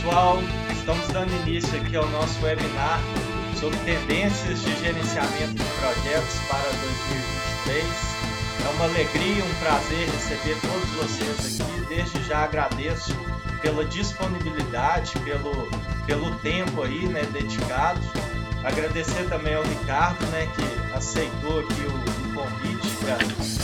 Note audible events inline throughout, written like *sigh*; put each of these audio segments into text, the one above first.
pessoal, estamos dando início aqui ao nosso webinar sobre tendências de gerenciamento de projetos para 2023. É uma alegria, um prazer receber todos vocês aqui. Desde já agradeço pela disponibilidade, pelo, pelo tempo aí, né, dedicado. Agradecer também ao Ricardo, né, que aceitou aqui o, o convite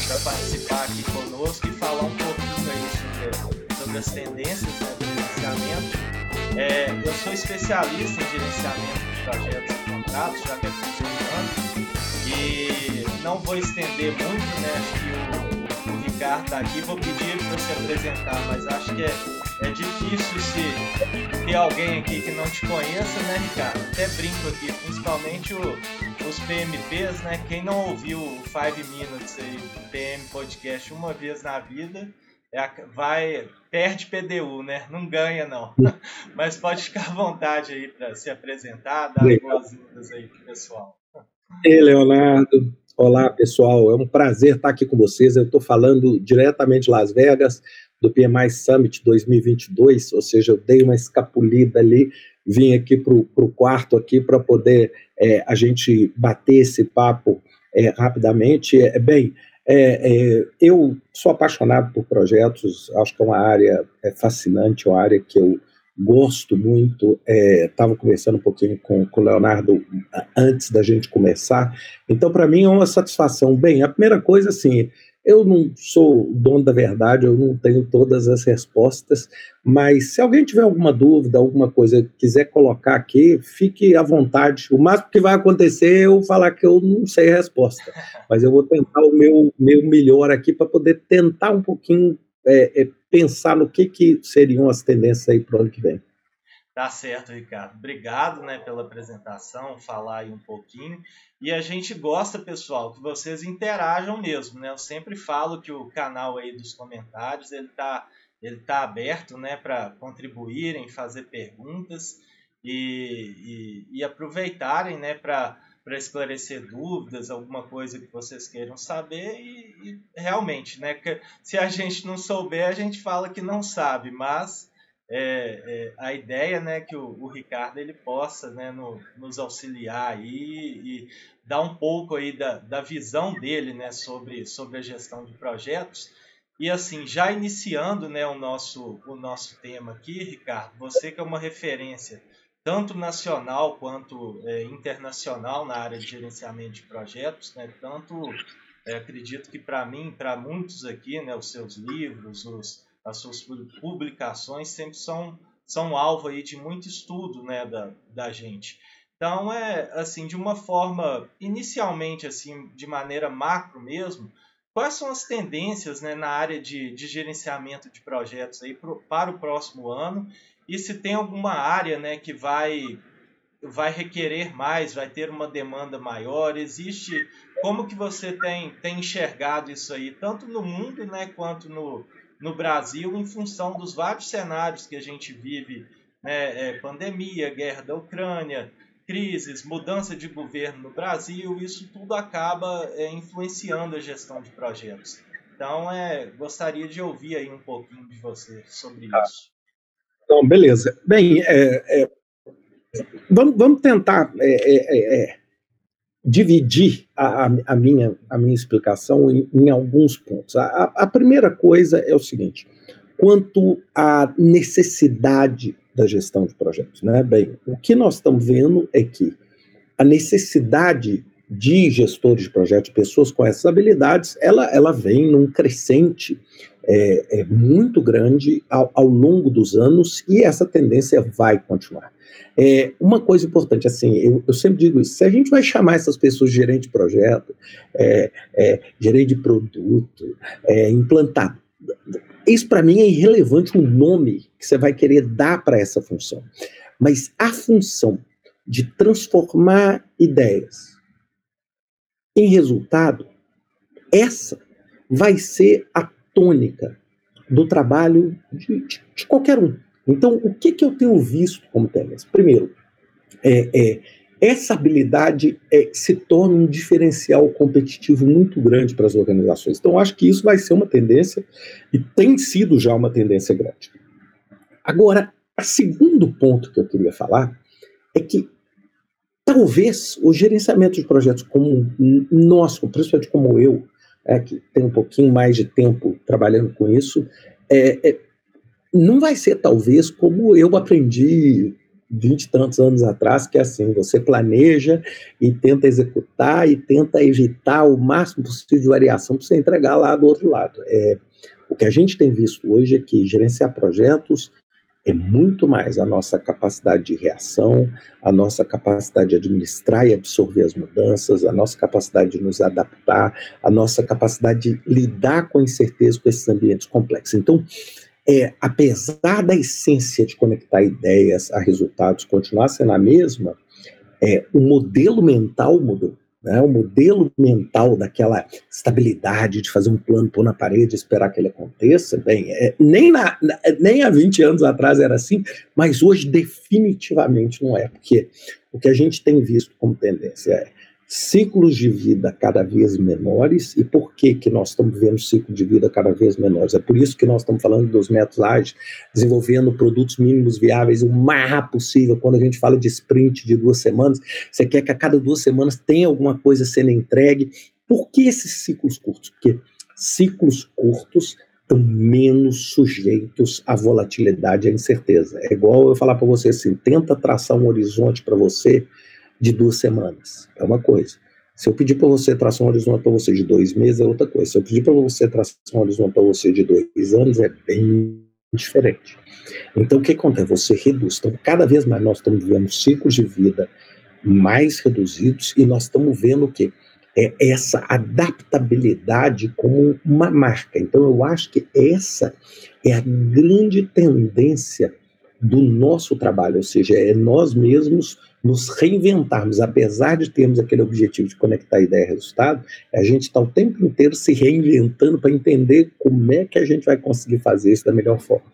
para participar aqui conosco e falar um pouquinho aí sobre, sobre as tendências né, do gerenciamento. É, eu sou especialista em gerenciamento de projetos e contratos, já que é ano, e não vou estender muito, né? Acho que o, o Ricardo está aqui, vou pedir para se apresentar, mas acho que é, é difícil se ter alguém aqui que não te conheça, né, Ricardo? Até brinco aqui, principalmente o, os PMPs, né? Quem não ouviu o 5 Minutes aí, PM Podcast uma vez na vida, é, vai perde PDU, né? Não ganha não. *laughs* Mas pode ficar à vontade aí para se apresentar, dar boas-vindas aí pro pessoal. Ei, Leonardo. Olá, pessoal. É um prazer estar aqui com vocês. Eu estou falando diretamente de Las Vegas, do PMI Summit 2022, ou seja, eu dei uma escapulida ali, vim aqui para o quarto aqui para poder é, a gente bater esse papo é, rapidamente. É, bem, é, é, eu sou apaixonado por projetos, acho que é uma área é, fascinante, uma área que eu gosto muito. Estava é, conversando um pouquinho com, com o Leonardo antes da gente começar, então para mim é uma satisfação. Bem, a primeira coisa, assim, eu não sou dono da verdade, eu não tenho todas as respostas, mas se alguém tiver alguma dúvida, alguma coisa quiser colocar aqui, fique à vontade. O máximo que vai acontecer é eu falar que eu não sei a resposta, mas eu vou tentar o meu, meu melhor aqui para poder tentar um pouquinho é, é, pensar no que, que seriam as tendências aí para o ano que vem. Tá certo, Ricardo. Obrigado né, pela apresentação, falar aí um pouquinho. E a gente gosta, pessoal, que vocês interajam mesmo, né? Eu sempre falo que o canal aí dos comentários, ele tá, ele tá aberto, né, para contribuírem, fazer perguntas e, e, e aproveitarem, né, para esclarecer dúvidas, alguma coisa que vocês queiram saber e, e realmente, né, se a gente não souber, a gente fala que não sabe, mas é, é, a ideia né, que o, o, Ricardo ele possa né, no, nos auxiliar aí e dar um pouco aí da, da visão dele né, sobre, sobre a gestão de projetos. E assim, já iniciando né, o, nosso, o nosso tema aqui, Ricardo, você que é uma referência tanto nacional quanto é, internacional na área de gerenciamento de projetos, né, tanto é, acredito que para mim, para muitos aqui, né, os seus livros, os, as suas publicações sempre são, são alvo aí de muito estudo né, da, da gente. Então, é assim, de uma forma, inicialmente, assim, de maneira macro mesmo, quais são as tendências né, na área de, de gerenciamento de projetos aí pro, para o próximo ano e se tem alguma área né, que vai vai requerer mais, vai ter uma demanda maior, existe como que você tem, tem enxergado isso aí, tanto no mundo né, quanto no, no Brasil em função dos vários cenários que a gente vive, né, é, pandemia, guerra da Ucrânia, crises, mudança de governo no Brasil, isso tudo acaba é, influenciando a gestão de projetos. Então, é, gostaria de ouvir aí um pouquinho de você sobre tá. isso. Então, beleza. Bem, é, é, vamos, vamos tentar é, é, dividir a, a, minha, a minha explicação em, em alguns pontos. A, a, primeira coisa é o seguinte: quanto à necessidade da gestão de projetos. Né? Bem, o que nós estamos vendo é que a necessidade de gestores de projetos, pessoas com essas habilidades, ela, ela vem num crescente é, é muito grande ao, ao, longo dos anos e essa tendência vai continuar. É, uma coisa importante, assim, eu, eu, sempre digo isso, se a gente vai chamar essas pessoas de gerente de projeto, é, é gerente de produto, é, implantador, isso para mim é irrelevante o nome que você vai querer dar para essa função. Mas a função de transformar ideias, em resultado, essa vai ser a tônica do trabalho de, de, de qualquer um. Então, o que, que eu tenho visto como tendência? Primeiro, é, é, essa habilidade é, se torna um diferencial competitivo muito grande para as organizações. Então, acho que isso vai ser uma tendência, e tem sido já uma tendência grande. Agora, o segundo ponto que eu queria falar é que talvez o gerenciamento de projetos como nosso, principalmente como eu, é, que tem um pouquinho mais de tempo trabalhando com isso, é, é, não vai ser talvez como eu aprendi vinte e tantos anos atrás, que é assim, você planeja e tenta executar e tenta evitar o máximo possível de variação para você entregar lá do outro lado. É, o que a gente tem visto hoje é que gerenciar projetos é muito mais a nossa capacidade de reação, a nossa capacidade de administrar e absorver as mudanças, a nossa capacidade de nos adaptar, a nossa capacidade de lidar com a incerteza com esses ambientes complexos. Então, é, apesar da essência de conectar ideias a resultados continuar sendo a mesma, é, o modelo mental mudou né, o modelo mental daquela estabilidade de fazer um plano, pôr na parede esperar que ele aconteça, bem, é, nem, na, nem há 20 anos atrás era assim, mas hoje definitivamente não é, porque o que a gente tem visto como tendência é ciclos de vida cada vez menores. E por que, que nós estamos vendo ciclo de vida cada vez menores? É por isso que nós estamos falando dos métodos ágeis, desenvolvendo produtos mínimos viáveis o mais possível. Quando a gente fala de sprint de duas semanas, você quer que a cada duas semanas tenha alguma coisa sendo entregue. Por que esses ciclos curtos? Porque ciclos curtos estão menos sujeitos à volatilidade e à incerteza. É igual eu falar para você assim, tenta traçar um horizonte para você de duas semanas. É uma coisa. Se eu pedir para você traçar um horizonte para você de dois meses, é outra coisa. Se eu pedir para você traçar um horizonte para você de dois anos, é bem diferente. Então, o que acontece? Você reduz. Então, cada vez mais nós estamos vendo ciclos de vida mais reduzidos e nós estamos vendo o quê? É essa adaptabilidade como uma marca. Então, eu acho que essa é a grande tendência do nosso trabalho, ou seja, é nós mesmos nos reinventarmos, apesar de termos aquele objetivo de conectar ideia e resultado, a gente está o tempo inteiro se reinventando para entender como é que a gente vai conseguir fazer isso da melhor forma.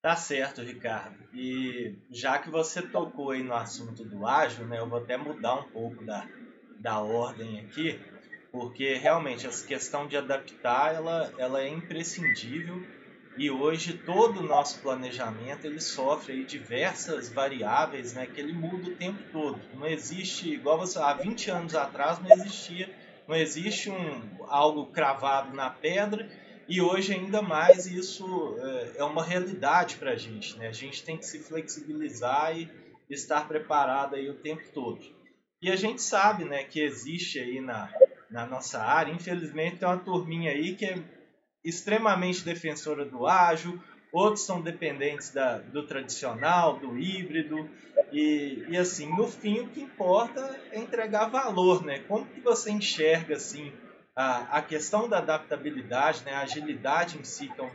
Tá certo, Ricardo. E já que você tocou aí no assunto do ágil, né, eu vou até mudar um pouco da, da ordem aqui, porque realmente essa questão de adaptar ela, ela é imprescindível e hoje todo o nosso planejamento ele sofre aí diversas variáveis, né, que ele muda o tempo todo. Não existe, igual você há 20 anos atrás não existia, não existe um algo cravado na pedra e hoje ainda mais isso é, é uma realidade para a gente, né? A gente tem que se flexibilizar e estar preparado aí o tempo todo. E a gente sabe, né, que existe aí na, na nossa área, infelizmente tem uma turminha aí que é extremamente defensora do ágil, outros são dependentes da, do tradicional, do híbrido, e, e assim, no fim o que importa é entregar valor, né? Como que você enxerga assim a, a questão da adaptabilidade, né? A agilidade em si, então,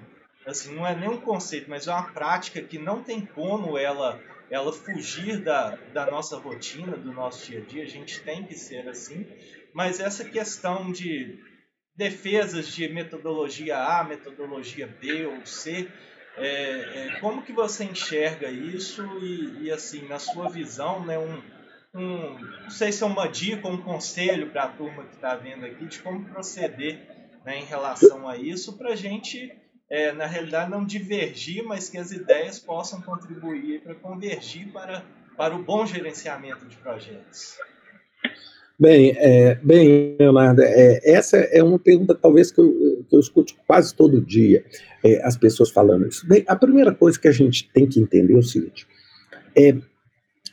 assim, não é nem um conceito, mas é uma prática que não tem como ela ela fugir da, da nossa rotina, do nosso dia a dia, a gente tem que ser assim, mas essa questão de defesas de metodologia A, metodologia B ou C. É, é, como que você enxerga isso e, e, assim, na sua visão, né, um, um, não sei se é uma dica um conselho para a turma que está vendo aqui de como proceder né, em relação a isso para a gente, é, na realidade, não divergir, mas que as ideias possam contribuir para convergir para, para o bom gerenciamento de projetos. Bem, é, bem, Leonardo, é, essa é uma pergunta talvez que eu, que eu escuto quase todo dia é, as pessoas falando isso. Bem, a primeira coisa que a gente tem que entender é o seguinte: é,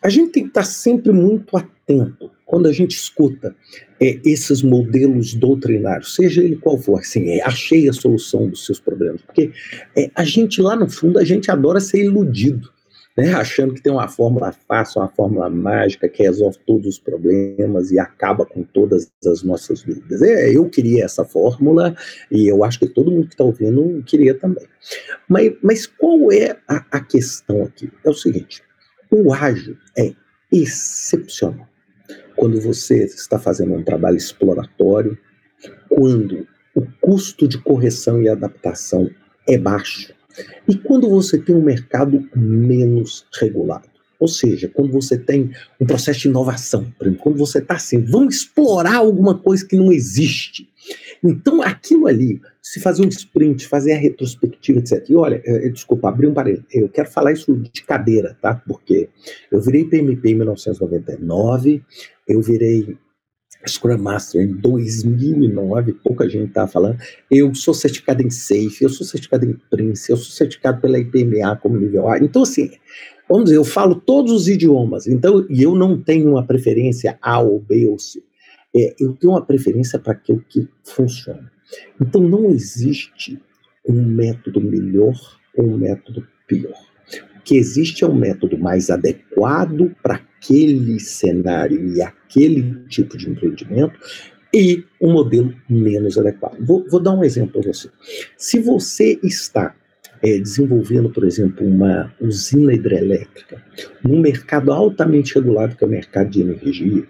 a gente tem que estar sempre muito atento quando a gente escuta é, esses modelos doutrinários, seja ele qual for, assim, é, achei a solução dos seus problemas, porque é, a gente lá no fundo a gente adora ser iludido né, achando que tem uma fórmula fácil, uma fórmula mágica que resolve todos os problemas e acaba com todas as nossas dúvidas. É, eu queria essa fórmula e eu acho que todo mundo que está ouvindo queria também. Mas, mas qual é a, a questão aqui? É o seguinte: o ágil é excepcional quando você está fazendo um trabalho exploratório, quando o custo de correção e adaptação é baixo e quando você tem um mercado menos regulado? Ou seja, quando você tem um processo de inovação, quando você está assim, vamos explorar alguma coisa que não existe. Então, aquilo ali, se fazer um sprint, fazer a retrospectiva, etc. E olha, eh, desculpa, abri um parênteses. Eu quero falar isso de cadeira, tá? Porque eu virei PMP em 1999, eu virei Scrum Master em 2009, pouca gente está falando. Eu sou certificado em Safe, eu sou certificado em Prince, eu sou certificado pela IPMA como nível A. Então, assim, vamos dizer, eu falo todos os idiomas, então, e eu não tenho uma preferência A ou B ou C. É, eu tenho uma preferência para aquilo que funciona. Então, não existe um método melhor ou um método pior. Que existe é um método mais adequado para aquele cenário e aquele tipo de empreendimento e um modelo menos adequado. Vou, vou dar um exemplo para você. Se você está é, desenvolvendo, por exemplo, uma usina hidrelétrica num mercado altamente regulado, que é o mercado de energia,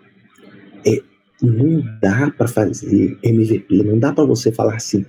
não dá para fazer MVP, não dá para você falar assim,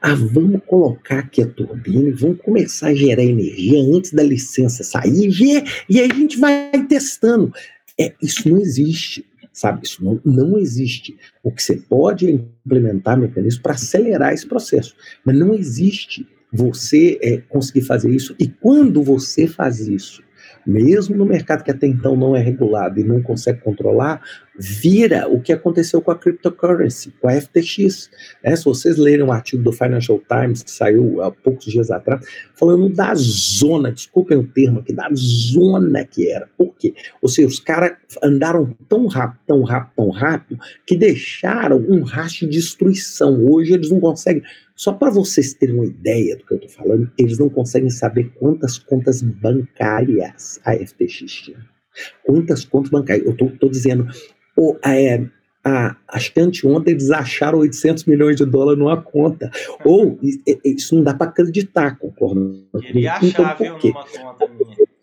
ah, vamos colocar aqui a turbina e vamos começar a gerar energia antes da licença sair e ver, e aí a gente vai testando. É, isso não existe, sabe? Isso não, não existe. O que você pode é implementar mecanismos para acelerar esse processo, mas não existe você é, conseguir fazer isso. E quando você faz isso, mesmo no mercado que até então não é regulado e não consegue controlar, vira o que aconteceu com a cryptocurrency, com a FTX. Né? Se vocês lerem um artigo do Financial Times, que saiu há poucos dias atrás, falando da zona, desculpem o termo aqui, da zona que era. Por quê? Ou seja, os caras andaram tão rápido, tão rápido, tão rápido, que deixaram um rastro de destruição. Hoje eles não conseguem só para vocês terem uma ideia do que eu estou falando, eles não conseguem saber quantas contas bancárias a FTX tinha. Quantas contas bancárias? Eu estou dizendo, oh, é, a, acho que anteontem eles acharam 800 milhões de dólares numa conta. Ou isso não dá para acreditar, concorda? Queria então, achar.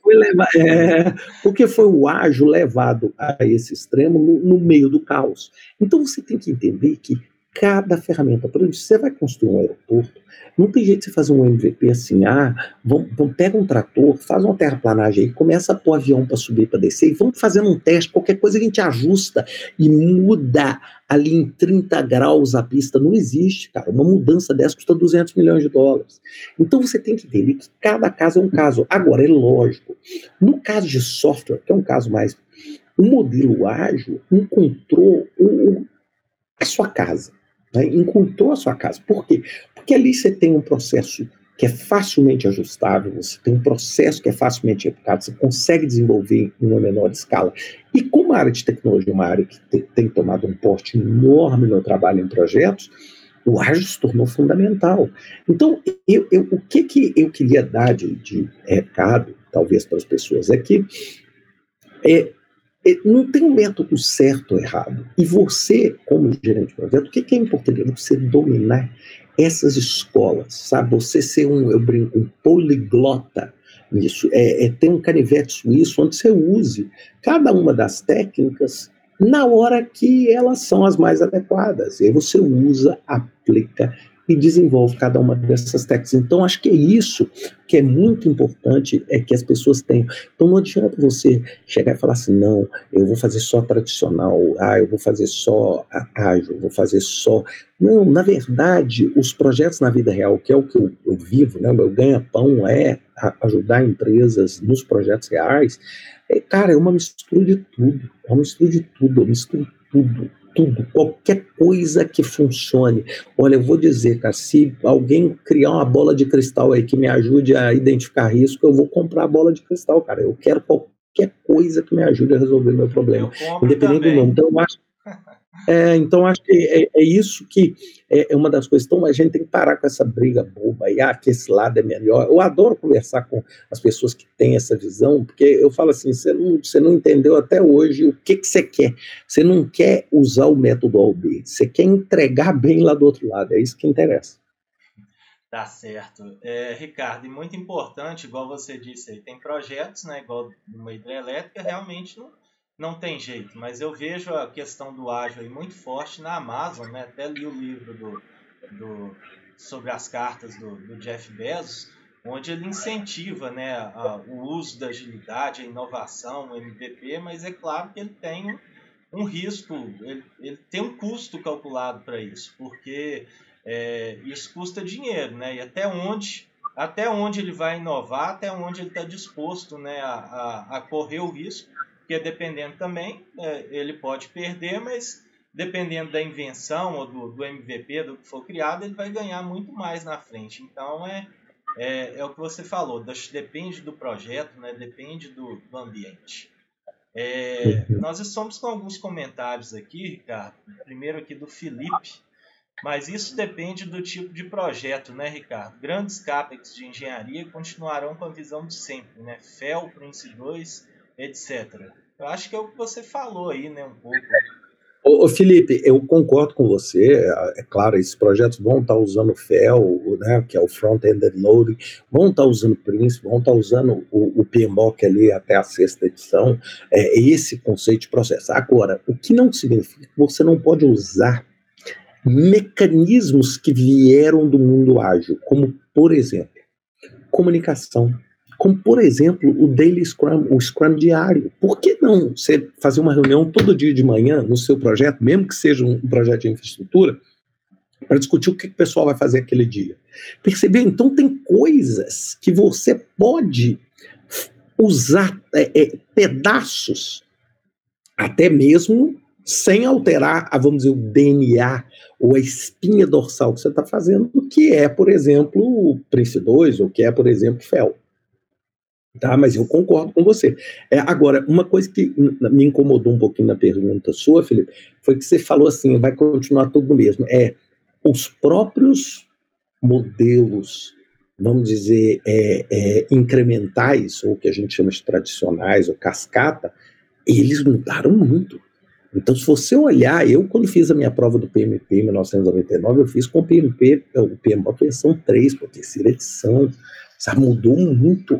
Foi levar, é, porque foi o ágio levado a esse extremo no, no meio do caos. Então você tem que entender que cada ferramenta. Por exemplo, você vai construir um aeroporto, não tem jeito de você fazer um MVP assim, ah, vamos, vamos pega um trator, faz uma terraplanagem aí, começa a pôr avião para subir, para descer, e vamos fazendo um teste, qualquer coisa a gente ajusta e muda ali em 30 graus a pista. Não existe, cara. Uma mudança dessa custa 200 milhões de dólares. Então você tem que entender que cada caso é um caso. Agora, é lógico, no caso de software, que é um caso mais. O modelo ágil encontrou o, a sua casa né, encontrou a sua casa. Por quê? Porque ali você tem um processo que é facilmente ajustável, você tem um processo que é facilmente replicado, você consegue desenvolver em uma menor escala. E como a área de tecnologia é uma área que te, tem tomado um porte enorme no trabalho em projetos, o ágil se tornou fundamental. Então, eu, eu, o que, que eu queria dar de, de recado, talvez para as pessoas, é que é, não tem um método certo ou errado. E você, como gerente de projeto, o que é importante? É você dominar essas escolas, sabe? Você ser um, eu brinco, um poliglota nisso. É, é ter um canivete suíço onde você use cada uma das técnicas na hora que elas são as mais adequadas. E aí você usa, aplica e desenvolve cada uma dessas técnicas. Então, acho que é isso que é muito importante é que as pessoas tenham. Então, não adianta você chegar e falar assim, não, eu vou fazer só tradicional, ah, eu vou fazer só ágil, eu vou fazer só. Não, na verdade, os projetos na vida real, que é o que eu, eu vivo, né, o meu ganha-pão é ajudar empresas nos projetos reais, é, cara, é uma mistura de tudo, é uma mistura de tudo, uma mistura de tudo tudo, qualquer coisa que funcione. Olha, eu vou dizer, cara, se alguém criar uma bola de cristal aí que me ajude a identificar risco, eu vou comprar a bola de cristal, cara. Eu quero qualquer coisa que me ajude a resolver o meu problema. Independente também. do nome. Então, eu acho é, então, acho que é, é, isso que é, é, uma das coisas. Então, a gente tem que parar com essa briga boba e ah, que esse lado é melhor. Eu adoro conversar com as pessoas que têm essa visão, porque eu falo assim: você não, não entendeu até hoje o que, que você quer. Você não quer usar o método OB, você quer entregar bem lá do outro lado. É isso que interessa. Tá certo. É, Ricardo, e muito importante, igual você disse aí, tem projetos, né, igual uma hidrelétrica, realmente não não tem jeito, mas eu vejo a questão do ágil aí muito forte na Amazon, né? Até li o livro do, do sobre as cartas do, do, Jeff Bezos, onde ele incentiva né, a, o uso da agilidade, a inovação, o MVP, mas é claro que ele tem um risco, ele, ele tem um custo calculado para isso, porque é, isso custa dinheiro, né? E até onde, até onde ele vai inovar, até onde ele está disposto né, a, a, a, correr o risco, porque dependendo também, é, ele pode perder, mas dependendo da invenção ou do, do MVP, do que for criado, ele vai ganhar muito mais na frente. Então é, é, é o que você falou, depende do projeto, né? depende do, do ambiente. É, nós estamos com alguns comentários aqui, Ricardo. Primeiro aqui do Felipe. Mas isso depende do tipo de projeto, né, Ricardo? Grandes CAPEX de engenharia continuarão com a visão de sempre, né? FEL, Prince 2, etc. Eu acho que é o que você falou aí, né, um pouco. Ô, Felipe, eu concordo com você. É, é claro, esses projetos vão estar usando o FEL, né, que é o Front-Ended Loading, vão estar usando o Prince, vão estar usando o, o PMBOK ali até a sexta edição. É esse conceito de processo. Agora, o que não significa que você não pode usar mecanismos que vieram do mundo ágil, como, por exemplo, comunicação, como por exemplo o Daily Scrum, o Scrum diário. Por que não você fazer uma reunião todo dia de manhã no seu projeto, mesmo que seja um projeto de infraestrutura, para discutir o que o pessoal vai fazer aquele dia? Percebeu? Então tem coisas que você pode usar é, é, pedaços, até mesmo sem alterar, a, vamos dizer, o DNA ou a espinha dorsal que você está fazendo, que é, por exemplo, o Prince 2, ou que é, por exemplo, FEL. Tá, mas eu concordo com você. É, agora, uma coisa que me incomodou um pouquinho na pergunta sua, Felipe, foi que você falou assim: vai continuar tudo mesmo. É, os próprios modelos, vamos dizer, é, é, incrementais, ou que a gente chama de tradicionais, ou cascata, eles mudaram muito. Então, se você olhar, eu quando fiz a minha prova do PMP em 1999, eu fiz com o PMP, o PMP versão 3, para terceira edição, sabe, mudou muito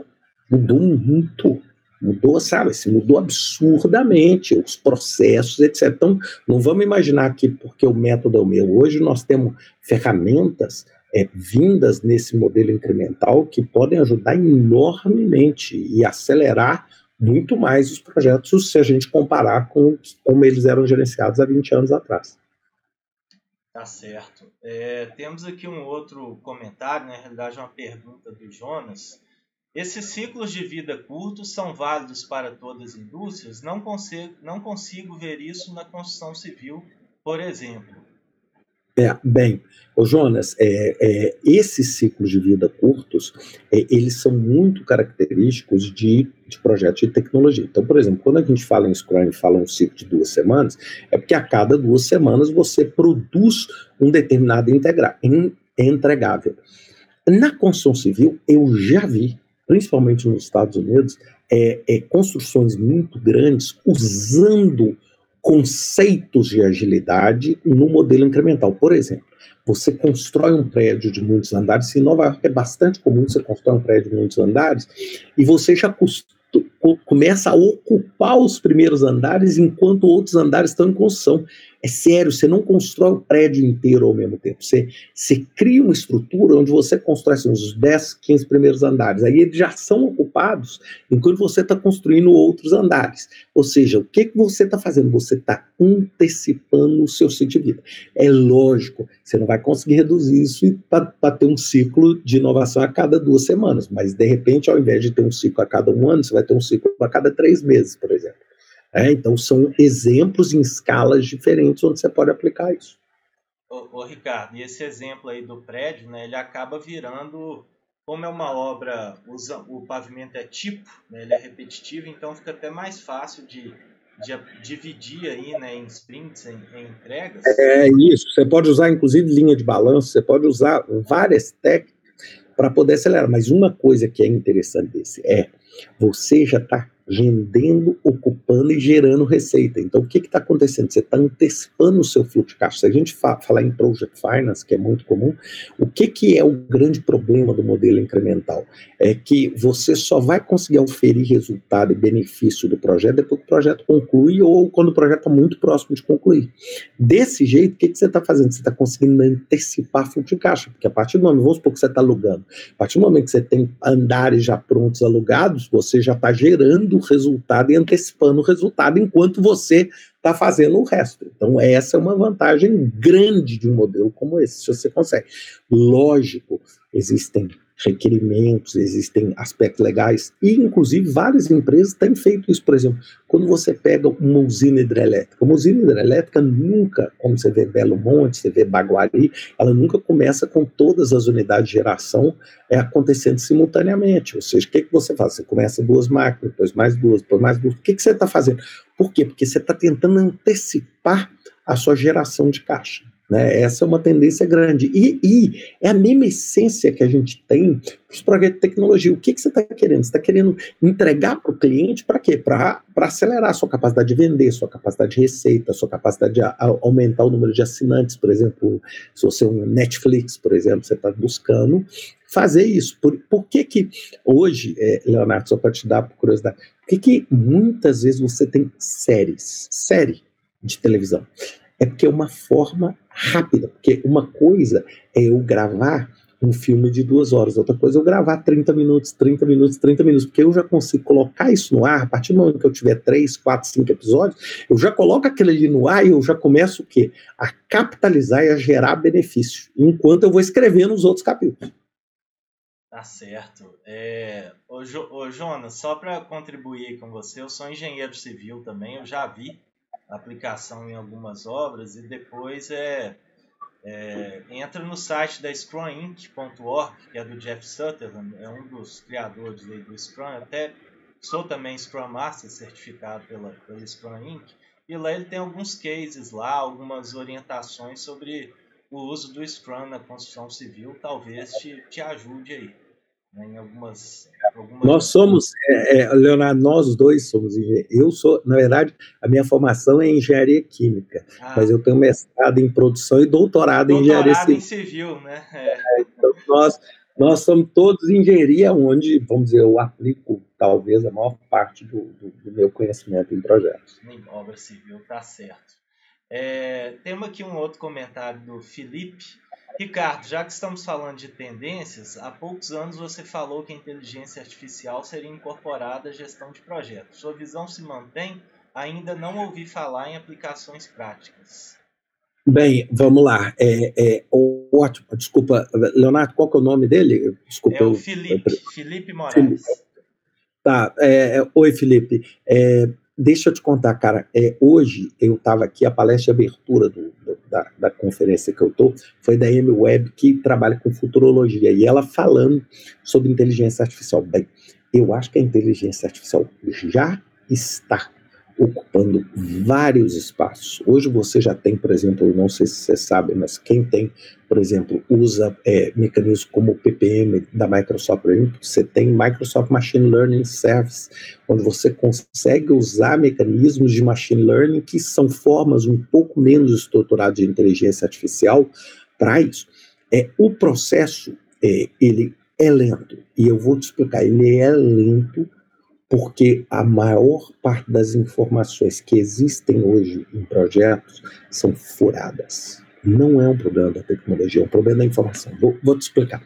mudou muito. Mudou, sabe? Se mudou absurdamente os processos, etc. Então, não vamos imaginar que porque o método é o meu. Hoje nós temos ferramentas é, vindas nesse modelo incremental que podem ajudar enormemente e acelerar muito mais os projetos se a gente comparar com como eles eram gerenciados há 20 anos atrás. Tá certo. É, temos aqui um outro comentário, né? na realidade, uma pergunta do Jonas. Esses ciclos de vida curtos são válidos para todas as indústrias? Não consigo, não consigo ver isso na construção civil, por exemplo. É, bem, Jonas, é, é, esses ciclos de vida curtos, é, eles são muito característicos de, de projetos de tecnologia. Então, por exemplo, quando a gente fala em Scrum e fala um ciclo de duas semanas, é porque a cada duas semanas você produz um determinado integra entregável. Na construção civil, eu já vi principalmente nos Estados Unidos, é, é, construções muito grandes usando conceitos de agilidade no modelo incremental. Por exemplo, você constrói um prédio de muitos andares, em Nova York é bastante comum você constrói um prédio de muitos andares, e você já começa a ocupar os primeiros andares enquanto outros andares estão em construção. É sério, você não constrói o prédio inteiro ao mesmo tempo. Você, você cria uma estrutura onde você constrói assim, os 10, 15 primeiros andares. Aí eles já são ocupados enquanto você está construindo outros andares. Ou seja, o que, que você está fazendo? Você está antecipando o seu ciclo de vida. É lógico, você não vai conseguir reduzir isso para ter um ciclo de inovação a cada duas semanas. Mas, de repente, ao invés de ter um ciclo a cada um ano, você vai ter um ciclo a cada três meses, por exemplo. É, então, são exemplos em escalas diferentes onde você pode aplicar isso. Ô, ô, Ricardo, e esse exemplo aí do prédio, né, ele acaba virando, como é uma obra, usa, o pavimento é tipo, né, ele é repetitivo, então fica até mais fácil de, de dividir aí, né, em sprints, em, em entregas. É isso, você pode usar inclusive linha de balanço, você pode usar várias técnicas para poder acelerar, mas uma coisa que é interessante desse é, você já está vendendo, ocupando e gerando receita. Então, o que está acontecendo? Você está antecipando o seu fluxo de caixa. Se a gente fa falar em Project Finance, que é muito comum, o que, que é o grande problema do modelo incremental? É que você só vai conseguir oferir resultado e benefício do projeto depois que o projeto conclui ou quando o projeto está muito próximo de concluir. Desse jeito, o que, que você está fazendo? Você está conseguindo antecipar fluxo de caixa, porque a partir do momento, vamos supor que você está alugando, a partir do momento que você tem andares já prontos alugados, você já está gerando o resultado e antecipando o resultado enquanto você está fazendo o resto. Então, essa é uma vantagem grande de um modelo como esse, se você consegue. Lógico, existem requerimentos, existem aspectos legais, e inclusive várias empresas têm feito isso. Por exemplo, quando você pega uma usina hidrelétrica, uma usina hidrelétrica nunca, como você vê Belo Monte, você vê Baguari, ela nunca começa com todas as unidades de geração é, acontecendo simultaneamente. Ou seja, o que, que você faz? Você começa duas máquinas, depois mais duas, depois mais duas. O que, que você está fazendo? Por quê? Porque você está tentando antecipar a sua geração de caixa. Né? Essa é uma tendência grande. E, e, é a mesma essência que a gente tem para os projetos de tecnologia. O que, que você está querendo? Você está querendo entregar para o cliente para quê? Para acelerar a sua capacidade de vender, sua capacidade de receita, sua capacidade de a, aumentar o número de assinantes, por exemplo. Se você é um Netflix, por exemplo, você está buscando fazer isso. Por, por que que hoje, é, Leonardo, só para te dar curiosidade, por que que muitas vezes você tem séries, série de televisão? É porque é uma forma rápida, porque uma coisa é eu gravar um filme de duas horas, outra coisa é eu gravar 30 minutos, 30 minutos, 30 minutos, porque eu já consigo colocar isso no ar, a partir do momento que eu tiver 3, 4, 5 episódios, eu já coloco aquele ali no ar e eu já começo o quê? A capitalizar e a gerar benefício, enquanto eu vou escrevendo os outros capítulos. Tá certo. É, ô, jo, ô Jonas, só para contribuir com você, eu sou engenheiro civil também, eu já vi aplicação em algumas obras e depois é, é entra no site da scruminc.org, que é do Jeff Sutherland, é um dos criadores do Scrum, até sou também Scrum Master certificado pela, pela Scrum Inc. E lá ele tem alguns cases lá, algumas orientações sobre o uso do Scrum na construção civil, talvez te, te ajude aí. Né, em algumas, algumas, Nós somos, é, é, Leonardo, nós dois somos engenheiros. Eu sou, na verdade, a minha formação é em engenharia química, ah. mas eu tenho mestrado em produção e doutorado, doutorado em engenharia civil. em civil, né? É. então, nós, nós somos todos engenharia, onde, vamos dizer, eu aplico talvez a maior parte do, do, do meu conhecimento em projetos. Em obra civil, tá certo. É, temos aqui um outro comentário do Felipe. Ricardo, já que estamos falando de tendências, há poucos anos você falou que a inteligência artificial seria incorporada à gestão de projetos. Sua visão se mantém? Ainda não ouvi falar em aplicações práticas. Bem, vamos lá. É, é, ótimo. Desculpa, Leonardo, qual que é o nome dele? Desculpa. É o Felipe, eu... Felipe Moraes. Felipe. Tá. É, é oi, Felipe. Deixa eu te contar, cara. É, hoje eu estava aqui, a palestra de abertura do, do, da, da, conferência que eu estou foi da Amy Webb, que trabalha com futurologia, e ela falando sobre inteligência artificial. Bem, eu acho que a inteligência artificial já está ocupando vários espaços. Hoje você já tem, por exemplo, não sei se você sabe, mas quem tem, por exemplo, usa é, mecanismos como o PPM da Microsoft, por exemplo, você tem Microsoft Machine Learning Service, onde você consegue usar mecanismos de machine learning que são formas um pouco menos estruturadas de inteligência artificial para isso. É, o processo, é, ele é lento, e eu vou te explicar, ele é lento porque a maior parte das informações que existem hoje em projetos são furadas. Não é um problema da tecnologia, é um problema da informação. Vou, vou te explicar.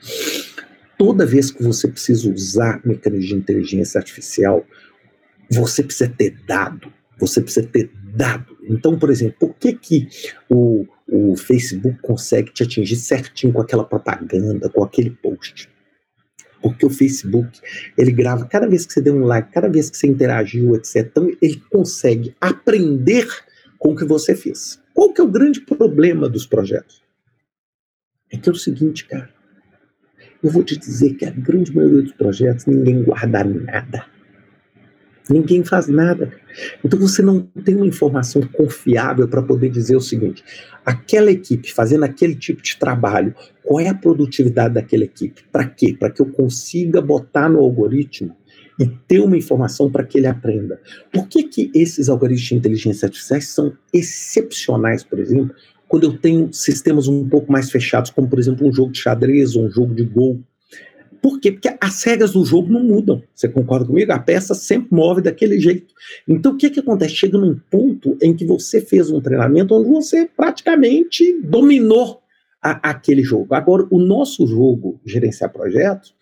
Toda vez que você precisa usar mecanismos de inteligência artificial, você precisa ter dado. Você precisa ter dado. Então, por exemplo, por que, que o, o Facebook consegue te atingir certinho com aquela propaganda, com aquele post? Porque o Facebook ele grava cada vez que você deu um like, cada vez que você interagiu, etc. Então ele consegue aprender com o que você fez. Qual que é o grande problema dos projetos? É que é o seguinte, cara. Eu vou te dizer que a grande maioria dos projetos ninguém guarda nada. Ninguém faz nada. Então você não tem uma informação confiável para poder dizer o seguinte: aquela equipe fazendo aquele tipo de trabalho, qual é a produtividade daquela equipe? Para quê? Para que eu consiga botar no algoritmo e ter uma informação para que ele aprenda. Por que, que esses algoritmos de inteligência artificial são excepcionais, por exemplo, quando eu tenho sistemas um pouco mais fechados, como por exemplo um jogo de xadrez ou um jogo de gol? Por quê? Porque as regras do jogo não mudam. Você concorda comigo? A peça sempre move daquele jeito. Então, o que, que acontece? Chega num ponto em que você fez um treinamento onde você praticamente dominou a, aquele jogo. Agora, o nosso jogo, gerenciar projetos,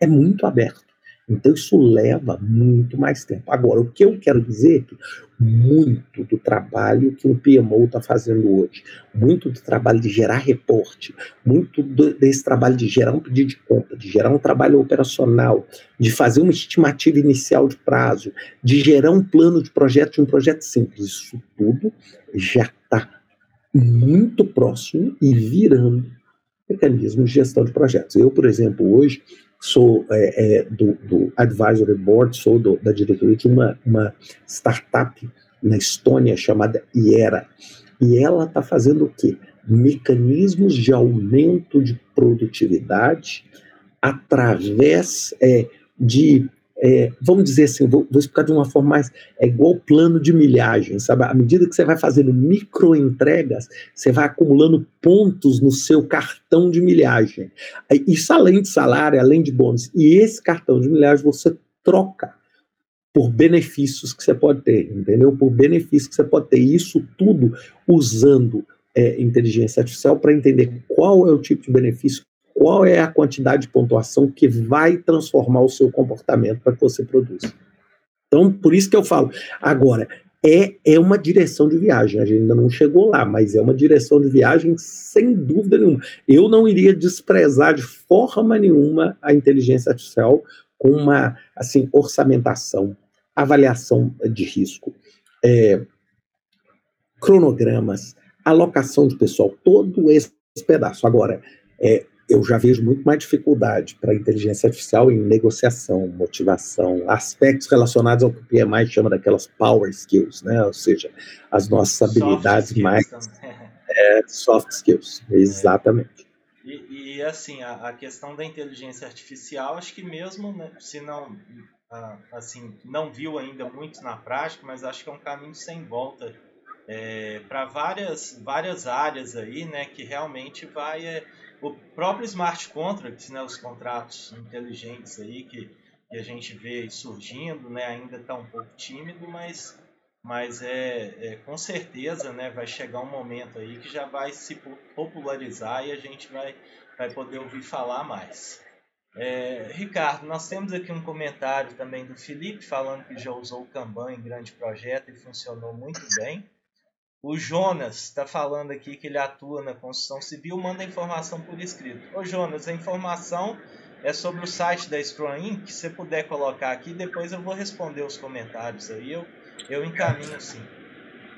é muito aberto. Então isso leva muito mais tempo. Agora, o que eu quero dizer é que muito do trabalho que um PMO está fazendo hoje, muito do trabalho de gerar reporte, muito do, desse trabalho de gerar um pedido de conta, de gerar um trabalho operacional, de fazer uma estimativa inicial de prazo, de gerar um plano de projeto de um projeto simples, isso tudo já está muito próximo e virando mecanismos de gestão de projetos. Eu, por exemplo, hoje sou é, é, do, do, advisory board, sou do, da diretoria de uma, uma startup na Estônia chamada IERA. E ela está fazendo o quê? Mecanismos de aumento de produtividade através é, de é, vamos dizer assim, vou, vou, explicar de uma forma mais, é igual plano de milhagem, sabe? À medida que você vai fazendo micro entregas, você vai acumulando pontos no seu cartão de milhagem. Isso além de salário, além de bônus. E esse cartão de milhagem você troca por benefícios que você pode ter, entendeu? Por benefícios que você pode ter. Isso tudo usando é, inteligência artificial para entender qual é o tipo de benefício qual é a quantidade de pontuação que vai transformar o seu comportamento para que você produza. Então, por isso que eu falo. Agora, é, é uma direção de viagem. A gente ainda não chegou lá, mas é uma direção de viagem sem dúvida nenhuma. Eu não iria desprezar de forma nenhuma a inteligência artificial com uma assim orçamentação, avaliação de risco, é, cronogramas, alocação de pessoal, todo esse pedaço. Agora, é, eu já vejo muito mais dificuldade para a inteligência artificial em negociação, motivação, aspectos relacionados ao que o PMI chama daquelas power skills, né? ou seja, as nossas soft habilidades mais *laughs* é, soft skills, exatamente. É. E, e, assim, a, a, questão da inteligência artificial, acho que mesmo né, se não, assim, não viu ainda muito na prática, mas acho que é um caminho sem volta é, para várias, várias áreas aí, né, que realmente vai é, o próprio smart contracts, né, os contratos inteligentes aí que, que a gente vê surgindo, né, ainda está um pouco tímido, mas, mas é, é, com certeza né, vai chegar um momento aí que já vai se popularizar e a gente vai, vai poder ouvir falar mais. É, Ricardo, nós temos aqui um comentário também do Felipe falando que já usou o Kanban em grande projeto e funcionou muito bem. O Jonas está falando aqui que ele atua na construção civil, manda informação por escrito. Ô Jonas, a informação é sobre o site da Scrum que se você puder colocar aqui, depois eu vou responder os comentários aí, eu, eu encaminho sim.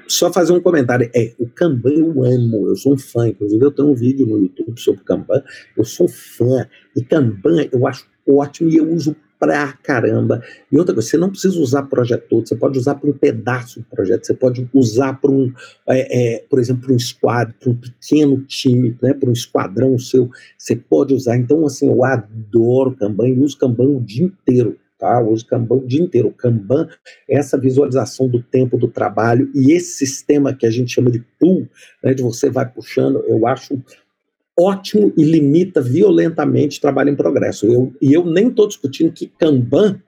Só fazer um comentário, é, o Kanban eu amo, eu sou um fã, inclusive eu tenho um vídeo no YouTube sobre Kanban, eu sou fã, e Kanban eu acho ótimo e eu uso pra caramba. E outra coisa, você não precisa usar projeto todo, você pode usar para um pedaço do projeto, você pode usar para um, é, é, por exemplo, para um squad, para um pequeno time, né, para um esquadrão seu, você pode usar. Então, assim, eu adoro Kanban e uso Kanban o dia inteiro. Tá? Uso Kanban o dia inteiro. Kanban é essa visualização do tempo do trabalho e esse sistema que a gente chama de pool, né, de você vai puxando, eu acho ótimo e limita violentamente o trabalho em progresso. Eu, e eu nem estou discutindo que Kanban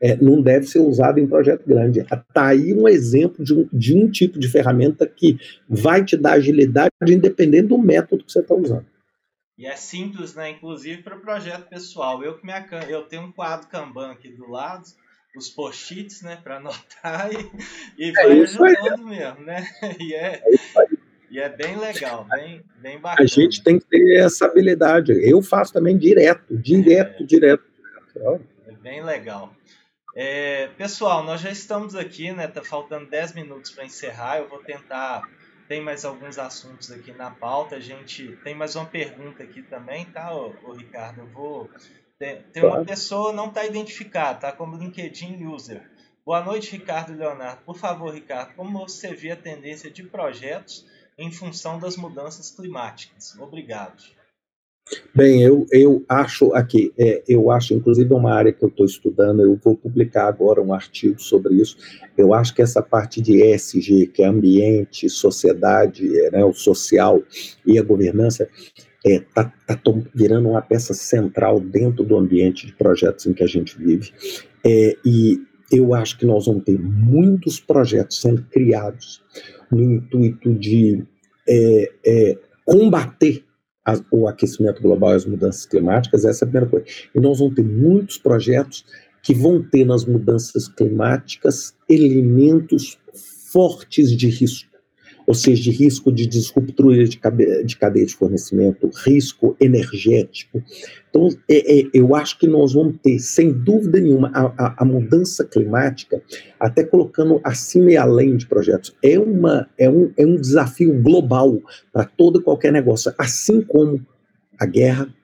é, não deve ser usado em projeto grande. Está aí um exemplo de um, de um tipo de ferramenta que vai te dar agilidade independente do método que você está usando. E é simples, né? Inclusive para projeto pessoal. Eu, minha, eu tenho um quadro Kanban aqui do lado, os post-its, né, para anotar e, e é vai ajudando mesmo, né? *laughs* E é, é e é bem legal, bem, bem bacana. A gente tem que ter essa habilidade. Eu faço também direto, direto, é, direto. É bem legal. É, pessoal, nós já estamos aqui, né? Tá faltando 10 minutos para encerrar. Eu vou tentar. Tem mais alguns assuntos aqui na pauta. A gente tem mais uma pergunta aqui também, tá, ô, ô Ricardo? Eu vou. Tem, tem uma pessoa não está identificada, tá? Como LinkedIn user. Boa noite, Ricardo Leonardo. Por favor, Ricardo, como você vê a tendência de projetos em função das mudanças climáticas. Obrigado. Bem, eu, eu acho aqui, é, eu acho, inclusive, uma área que eu estou estudando, eu vou publicar agora um artigo sobre isso. Eu acho que essa parte de ESG, que é ambiente, sociedade, é, né, o social e a governança, está é, tá, tá virando uma peça central dentro do ambiente de projetos em que a gente vive. É, e eu acho que nós vamos ter muitos projetos sendo criados no intuito de é, é, combater a, o aquecimento global e as mudanças climáticas, essa é a primeira coisa. E nós vamos ter muitos projetos que vão ter nas mudanças climáticas elementos fortes de risco ou seja, de risco de disruptura de, de cadeia de fornecimento, risco energético. Então, é, é, eu acho que nós vamos ter, sem dúvida nenhuma, a, a, a, mudança climática, até colocando acima e além de projetos, é, uma, é, um, é um desafio global para todo qualquer negócio, assim como a guerra,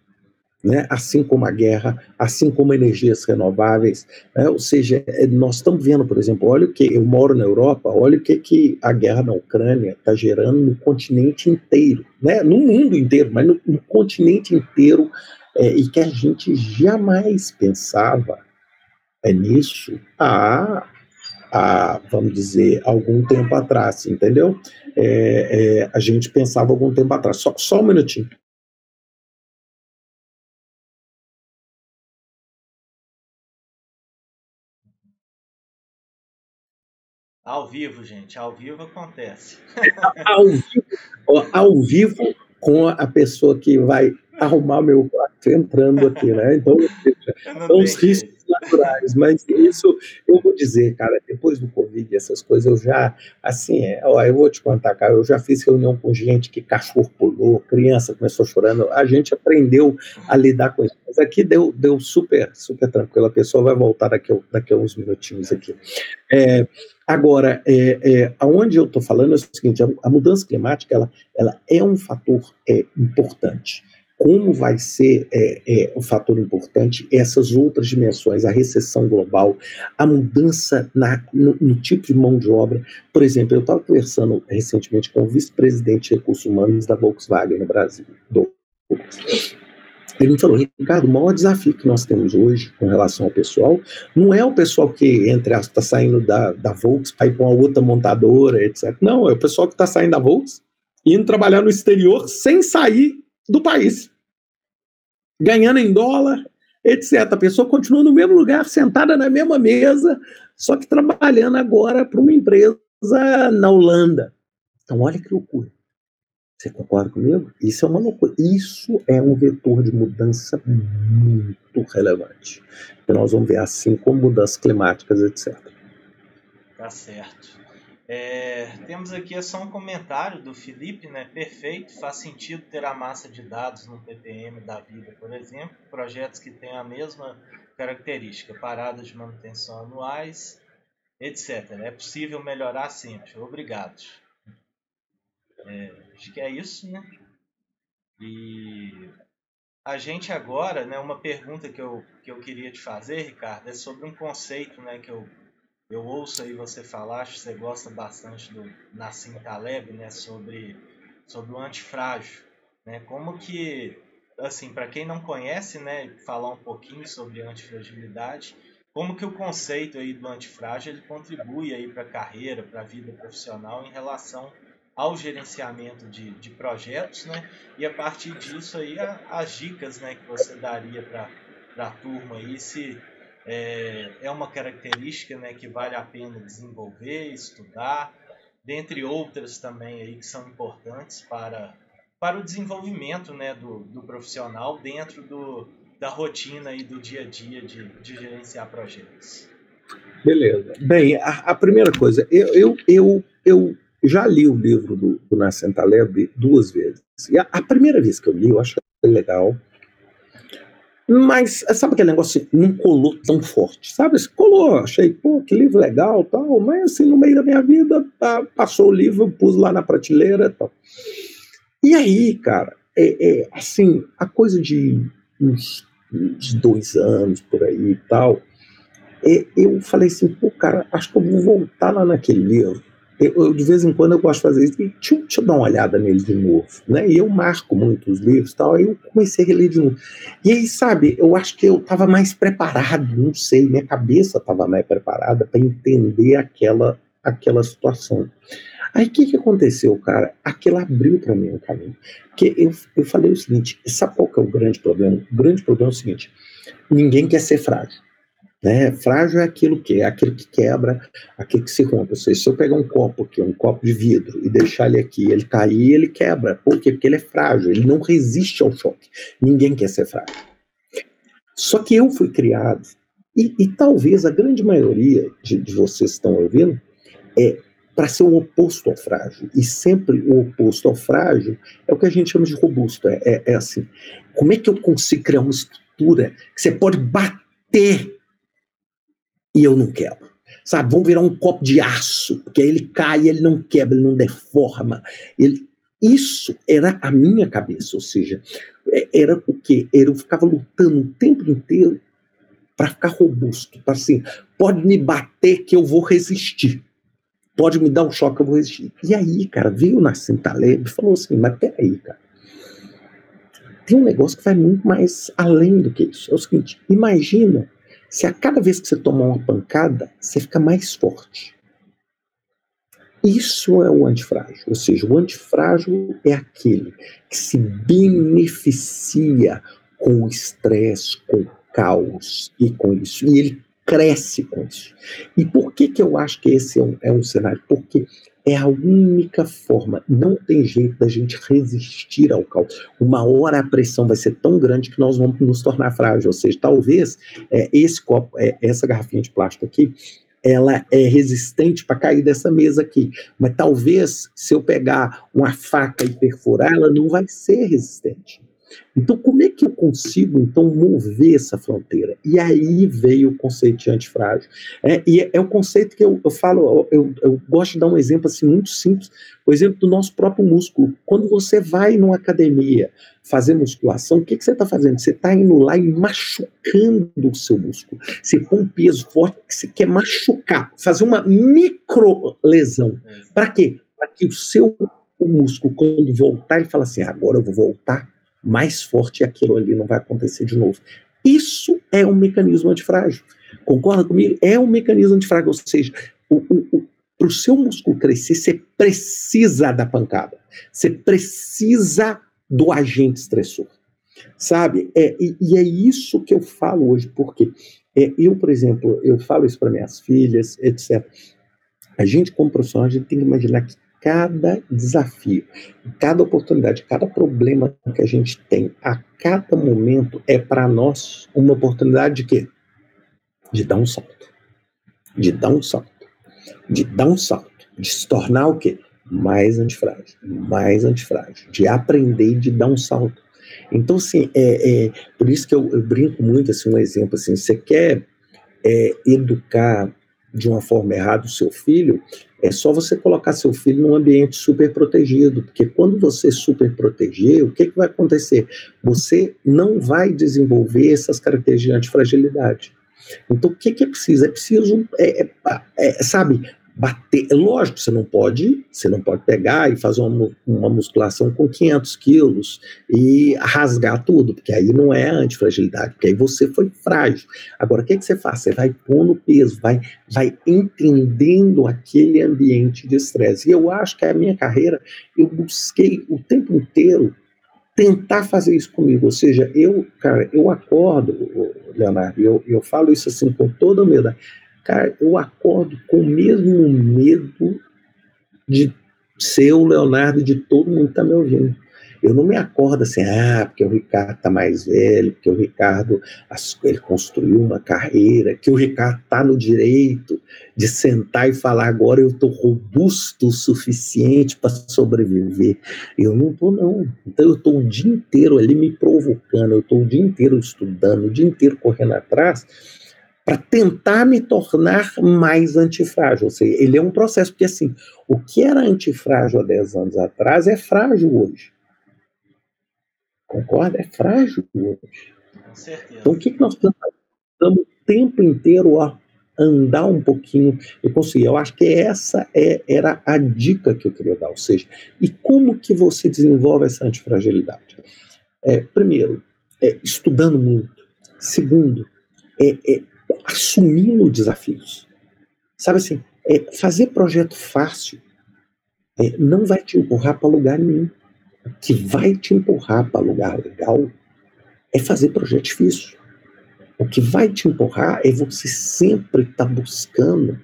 né? assim como a guerra, assim como energias renováveis. Né? Ou seja, é, nós estamos vendo, por exemplo, olha o que eu moro na Europa, olha o que, que a guerra na Ucrânia está gerando no continente inteiro, né? no mundo inteiro, mas no, no continente inteiro, é, e que a gente jamais pensava é, nisso há, há, vamos dizer, algum tempo atrás, entendeu? É, é, a gente pensava algum tempo atrás. Só, só um minutinho. Ao vivo, gente, ao vivo acontece. ao, vivo, ao vivo com a pessoa que vai arrumar meu quarto entrando aqui, né? Então, são os riscos naturais, mas isso eu vou dizer, cara, depois do Covid, essas coisas, eu já, assim, é, ó, eu vou te contar, cara, eu já fiz reunião com gente que cachorro pulou, criança começou chorando, a gente aprendeu a lidar com isso. Mas aqui deu, deu super, super tranquilo, a pessoa vai voltar daqui, daqui a uns minutinhos aqui. É, Agora, é, é, aonde eu estou falando é o seguinte: a, a, mudança climática ela, ela é um fator é, importante. Como vai ser é, é, fator importante essas outras dimensões, a recessão global, a mudança na, no, no, tipo de mão de obra. Por exemplo, eu estava conversando recentemente com o vice-presidente de recursos humanos da Volkswagen no Brasil, do ele me falou, Ricardo, o maior desafio que nós temos hoje com relação ao pessoal não é o pessoal que, entre aspas, está saindo da, da Volks para ir para uma outra montadora, etc. Não, é o pessoal que está saindo da Volks e indo trabalhar no exterior sem sair do país. Ganhando em dólar, etc. A pessoa continua no mesmo lugar, sentada na mesma mesa, só que trabalhando agora para uma empresa na Holanda. Então, olha que loucura. Você concorda comigo? Isso é uma loucura. Isso é um vetor de mudança muito relevante. E nós vamos ver assim como mudanças climáticas, etc. Tá certo. É, temos aqui só um comentário do Felipe, né? Perfeito, faz sentido ter a massa de dados no PPM da vida, por exemplo, projetos que têm a mesma característica, paradas de manutenção anuais, etc. É possível melhorar sempre. Obrigado. É, acho que é isso, né? E a gente agora, né, uma pergunta que eu, que eu queria te fazer, Ricardo, é sobre um conceito né, que eu, eu ouço aí você falar, acho que você gosta bastante do Nassim Taleb, né, sobre, sobre o antifrágil. Né? Como que, assim, para quem não conhece, né, falar um pouquinho sobre antifragilidade, como que o conceito aí do antifrágil ele contribui aí para a carreira, para a vida profissional em relação ao gerenciamento de, de projetos, né? E a partir disso aí a, as dicas, né, que você daria para a turma aí se é, é uma característica, né, que vale a pena desenvolver, estudar, dentre outras também aí que são importantes para para o desenvolvimento, né, do, do profissional dentro do, da rotina e do dia a dia de, de gerenciar projetos. Beleza. Bem, a, a primeira coisa, eu, eu, eu, eu já li o livro do, do Nassim Taleb duas vezes. E a, a, primeira vez que eu li, eu achei legal. Mas, sabe aquele negócio não colou tão forte, sabe? Colou, achei, pô, que livro legal tal, mas assim, no meio da minha vida, passou o livro, pus lá na prateleira tal. E aí, cara, é, é assim, a coisa de uns, uns dois anos por aí e tal, é, eu falei assim, pô, cara, acho que eu vou voltar lá naquele livro eu, de vez em quando eu gosto de fazer isso, e deixa, deixa, eu dar uma olhada nele de novo, né? E eu marco muito os livros e tal, aí eu comecei a reler de novo. E aí, sabe, eu acho que eu estava mais preparado, não sei, minha cabeça estava mais preparada para entender aquela, aquela situação. Aí o que, que aconteceu, cara? Aquilo abriu para mim um caminho. Porque eu, eu falei o seguinte: sabe qual que é o grande problema? O grande problema é o seguinte: ninguém quer ser frágil. Né? Frágil é aquilo que é aquilo que quebra, aquilo que se rompe. Seja, se eu pegar um copo aqui, um copo de vidro, e deixar ele aqui, ele cair, ele quebra. Por quê? Porque ele é frágil, ele não resiste ao choque. Ninguém quer ser frágil. Só que eu fui criado E, e talvez a grande maioria de, de vocês que estão ouvindo é para ser o oposto ao frágil. E sempre o oposto ao frágil é o que a gente chama de robusto. É, é, é assim: como é que eu consigo criar uma estrutura que você pode bater e eu não quebro? Sabe, vamos virar um copo de aço, porque aí ele cai, ele não quebra, ele não deforma. Ele, isso era a minha cabeça, ou seja, é, era o quê? Eu ficava lutando o tempo inteiro para ficar robusto, para assim, pode me bater que eu vou resistir. Pode me dar um choque, eu vou resistir. E aí, cara, veio o Nassim Taleb e falou assim, mas peraí, cara, tem um negócio que vai muito mais além do que isso. É o seguinte, imagina se a cada vez que você tomar uma pancada, você fica mais forte. Isso é o antifrágil, ou seja, o antifrágil é aquele que se beneficia com o estresse, com o caos e com isso. E ele cresce com isso. E por que, que eu acho que esse é um, é um cenário? Porque é a única forma, não tem jeito da gente resistir ao caos. Uma hora a pressão vai ser tão grande que nós vamos nos tornar frágeis. Ou seja, talvez é, esse copo, é, essa garrafinha de plástico aqui, ela é resistente para cair dessa mesa aqui. Mas talvez, se eu pegar uma faca e perfurar, ela não vai ser resistente. Então, como é que eu consigo, então, mover essa fronteira? E aí veio o conceito de antifrágil. É, e é, é o conceito que eu, eu falo, eu, eu, gosto de dar um exemplo assim muito simples, o exemplo do nosso próprio músculo. Quando você vai numa academia fazer musculação, o que, que você está fazendo? Você está indo lá e machucando o seu músculo. Você põe um peso forte que você quer machucar, fazer uma micro lesão. Para quê? Para que o seu o músculo, quando voltar, ele fala assim: agora eu vou voltar mais forte e aquilo ali não vai acontecer de novo. Isso é um mecanismo antifrágil. Concorda comigo? É um mecanismo antifrágil, ou seja, para o seu músculo crescer, você precisa da pancada. Você precisa do agente estressor. Sabe? É, e, e, é isso que eu falo hoje, porque é, eu, por exemplo, eu falo isso para minhas filhas, etc. A gente, como profissional, a gente tem que imaginar que cada desafio, cada oportunidade, cada problema que a gente tem a cada momento é para nós uma oportunidade de quê? De dar um salto. De dar um salto. De dar um salto. De se tornar o quê? Mais antifrágil. Mais antifrágil. De aprender e de dar um salto. Então, assim, é, é por isso que eu, eu, brinco muito, assim, um exemplo, assim, você quer é, educar de uma forma errada o seu filho, é só você colocar seu filho num ambiente super protegido, porque quando você super proteger, o que, que vai acontecer? Você não vai desenvolver essas características de antifragilidade. Então, o que, que é preciso? É preciso, é, é, é, sabe, bater. É lógico, você não pode, você não pode pegar e fazer uma, uma musculação com 500 quilos e rasgar tudo, porque aí não é antifragilidade, porque aí você foi frágil. Agora, o que, que você faz? Você vai pondo peso, vai, vai entendendo aquele ambiente de estresse. E eu acho que a minha carreira, eu busquei o tempo inteiro tentar fazer isso comigo. Ou seja, eu, cara, eu acordo, Leonardo, eu, eu falo isso assim com toda humildade Cara, eu acordo com o mesmo medo de ser o Leonardo de todo mundo que tá me ouvindo. Eu não me acordo assim, ah, porque o Ricardo tá mais velho, porque o Ricardo ele construiu uma carreira, que o Ricardo tá no direito de sentar e falar agora eu tô robusto o suficiente para sobreviver. Eu não tô não. Então eu tô o dia inteiro ali me provocando, eu tô o dia inteiro estudando, o dia inteiro correndo atrás para tentar me tornar mais antifrágil. Ou seja, ele é um processo, porque assim, o que era antifrágil há 10 anos atrás é frágil hoje. Concorda? É frágil hoje. Com certeza. Então o que, que nós estamos o tempo inteiro a andar um pouquinho e conseguir. Eu acho que essa é, era a dica que eu queria dar. Ou seja, e como que você desenvolve essa antifragilidade? É, primeiro, é, estudando muito. Segundo, é, é assumindo desafios. Sabe assim, é, fazer projeto fácil é, não vai te empurrar para lugar nenhum. O que vai te empurrar para lugar legal é fazer projeto difícil. O que vai te empurrar é você sempre estar tá buscando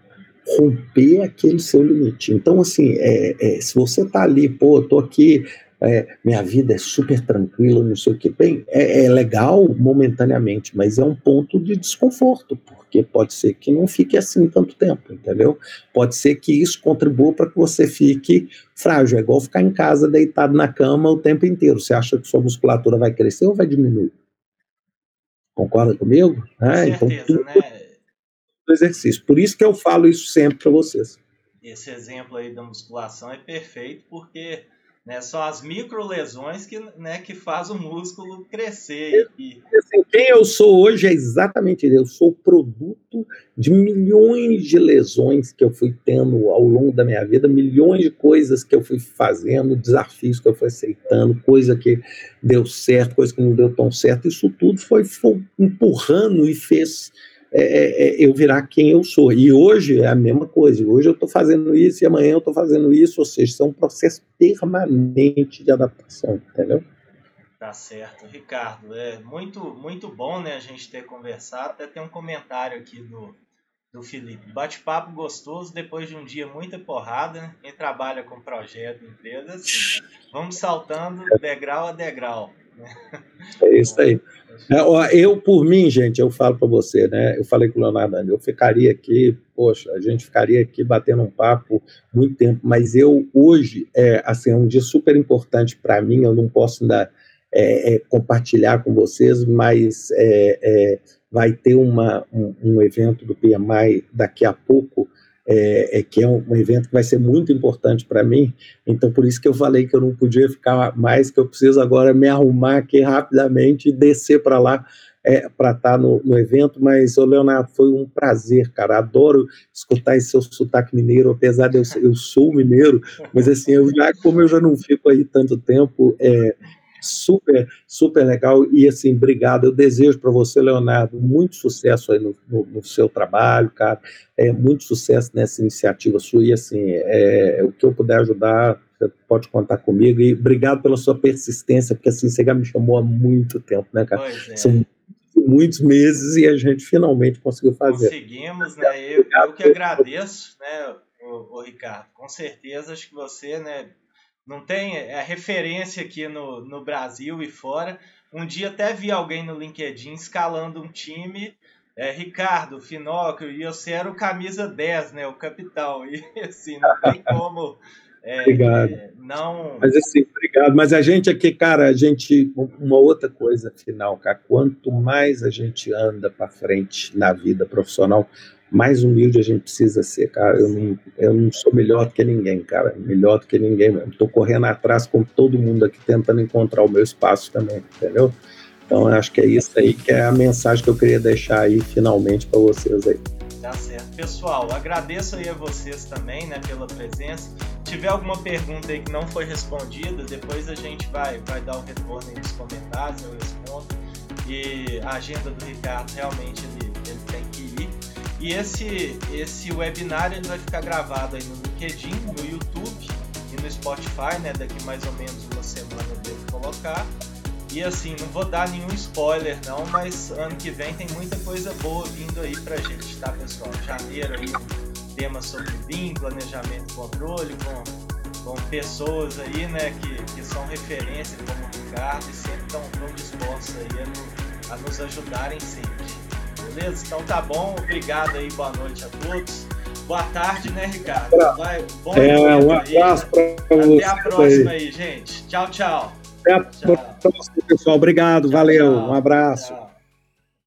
romper aquele seu limite. Então, assim, é, é, se você está ali, pô, eu tô aqui é, minha vida é super tranquila, não sei o que. Bem, é, é, legal momentaneamente, mas é um ponto de desconforto, porque pode ser que não fique assim tanto tempo, entendeu? Pode ser que isso contribua para que você fique frágil. É igual ficar em casa deitado na cama o tempo inteiro. Você acha que sua musculatura vai crescer ou vai diminuir? Concorda comigo? Com é, então, certeza, tudo né? exercício. Por isso que eu falo isso sempre para vocês. Esse exemplo aí da musculação é perfeito, porque né? São as micro lesões que, né, que faz o músculo crescer. Assim, quem eu sou hoje é exatamente isso. Eu sou produto de milhões de lesões que eu fui tendo ao longo da minha vida, milhões de coisas que eu fui fazendo, desafios que eu fui aceitando, coisa que deu certo, coisa que não deu tão certo. Isso tudo foi, foi empurrando e fez é, é, é, eu virar quem eu sou. E hoje é a mesma coisa. Hoje eu estou fazendo isso e amanhã eu estou fazendo isso. Ou seja, isso é um processo permanente de adaptação, entendeu? Tá certo, Ricardo. É muito, muito bom, né, a gente ter conversado. Até tem um comentário aqui do, do Felipe. Bate-papo gostoso depois de um dia muita porrada. Né? Quem trabalha com projeto, empresas, vamos saltando degrau a degrau. É isso aí. É, eu, por mim, gente, eu falo para você, né? Eu falei com o Leonardo, eu ficaria aqui, poxa, a gente ficaria aqui batendo um papo muito tempo, mas eu hoje, é, assim, é um dia super importante para mim, eu não posso ainda é, é, compartilhar com vocês, mas é, vai ter uma, um, um evento do PMI daqui a pouco, é, é, que é um, evento que vai ser muito importante para mim. Então, por isso que eu falei que eu não podia ficar mais, que eu preciso agora me arrumar aqui rapidamente e descer para lá é, para estar tá no, no, evento. Mas, ô Leonardo, foi um prazer, cara. Adoro escutar esse seu sotaque mineiro, apesar de eu, eu sou mineiro, mas assim, eu já, como eu já não fico aí tanto tempo, é, super, super legal. E assim, obrigado. Eu desejo para você, Leonardo, muito sucesso aí no, no, no, seu trabalho, cara. É, muito sucesso nessa iniciativa sua. E assim, é, o que eu puder ajudar, você pode contar comigo. E obrigado pela sua persistência, porque assim, você já me chamou há muito tempo, né, cara? É. São muitos meses e a gente finalmente conseguiu fazer. Conseguimos, né? Eu, eu que agradeço, né, o, o Ricardo. Com certeza, acho que você, né, não tem é referência aqui no, no Brasil e fora. Um dia até vi alguém no LinkedIn escalando um time. É, Ricardo, Finóquio, e você era o camisa 10, né? O capitão. *laughs* E assim, não tem como. É, obrigado. É, não... Mas assim, obrigado. Mas a gente aqui, cara, a gente. Uma outra coisa final, cara. Quanto mais a gente anda para frente na vida profissional, mais humilde a gente precisa ser, cara. Eu não, eu não sou melhor do que ninguém, cara. Melhor do que ninguém mesmo. Estou correndo atrás com todo mundo aqui, tentando encontrar o meu espaço também, entendeu? Então, acho que é isso aí que é a mensagem que eu queria deixar aí finalmente para vocês aí. Tá certo. Pessoal, agradeço aí a vocês também, né, pela presença. Se tiver alguma pergunta aí que não foi respondida, depois a gente vai, vai dar o retorno aí nos comentários, eu respondo. E a agenda do Ricardo realmente ele, E esse, esse webinar ele vai ficar gravado aí no LinkedIn, no YouTube e no Spotify, né? Daqui mais ou menos uma semana eu devo colocar. E assim, não vou dar nenhum spoiler não, mas ano que vem tem muita coisa boa vindo aí pra gente, tá pessoal? Janeiro aí, tema sobre BIM, planejamento controle, com, com pessoas aí, né, que, que são referência como o Ricardo e sempre estão dispostos aí a, a nos ajudarem sempre. Beleza? Então tá bom. Obrigado aí. Boa noite a todos. Boa tarde, né, Ricardo? Vai, bom é, um abraço para você. Até a próxima aí. gente. Tchau, tchau. Até a tchau. próxima, pessoal. Obrigado. Valeu. Tchau, um abraço. Tchau.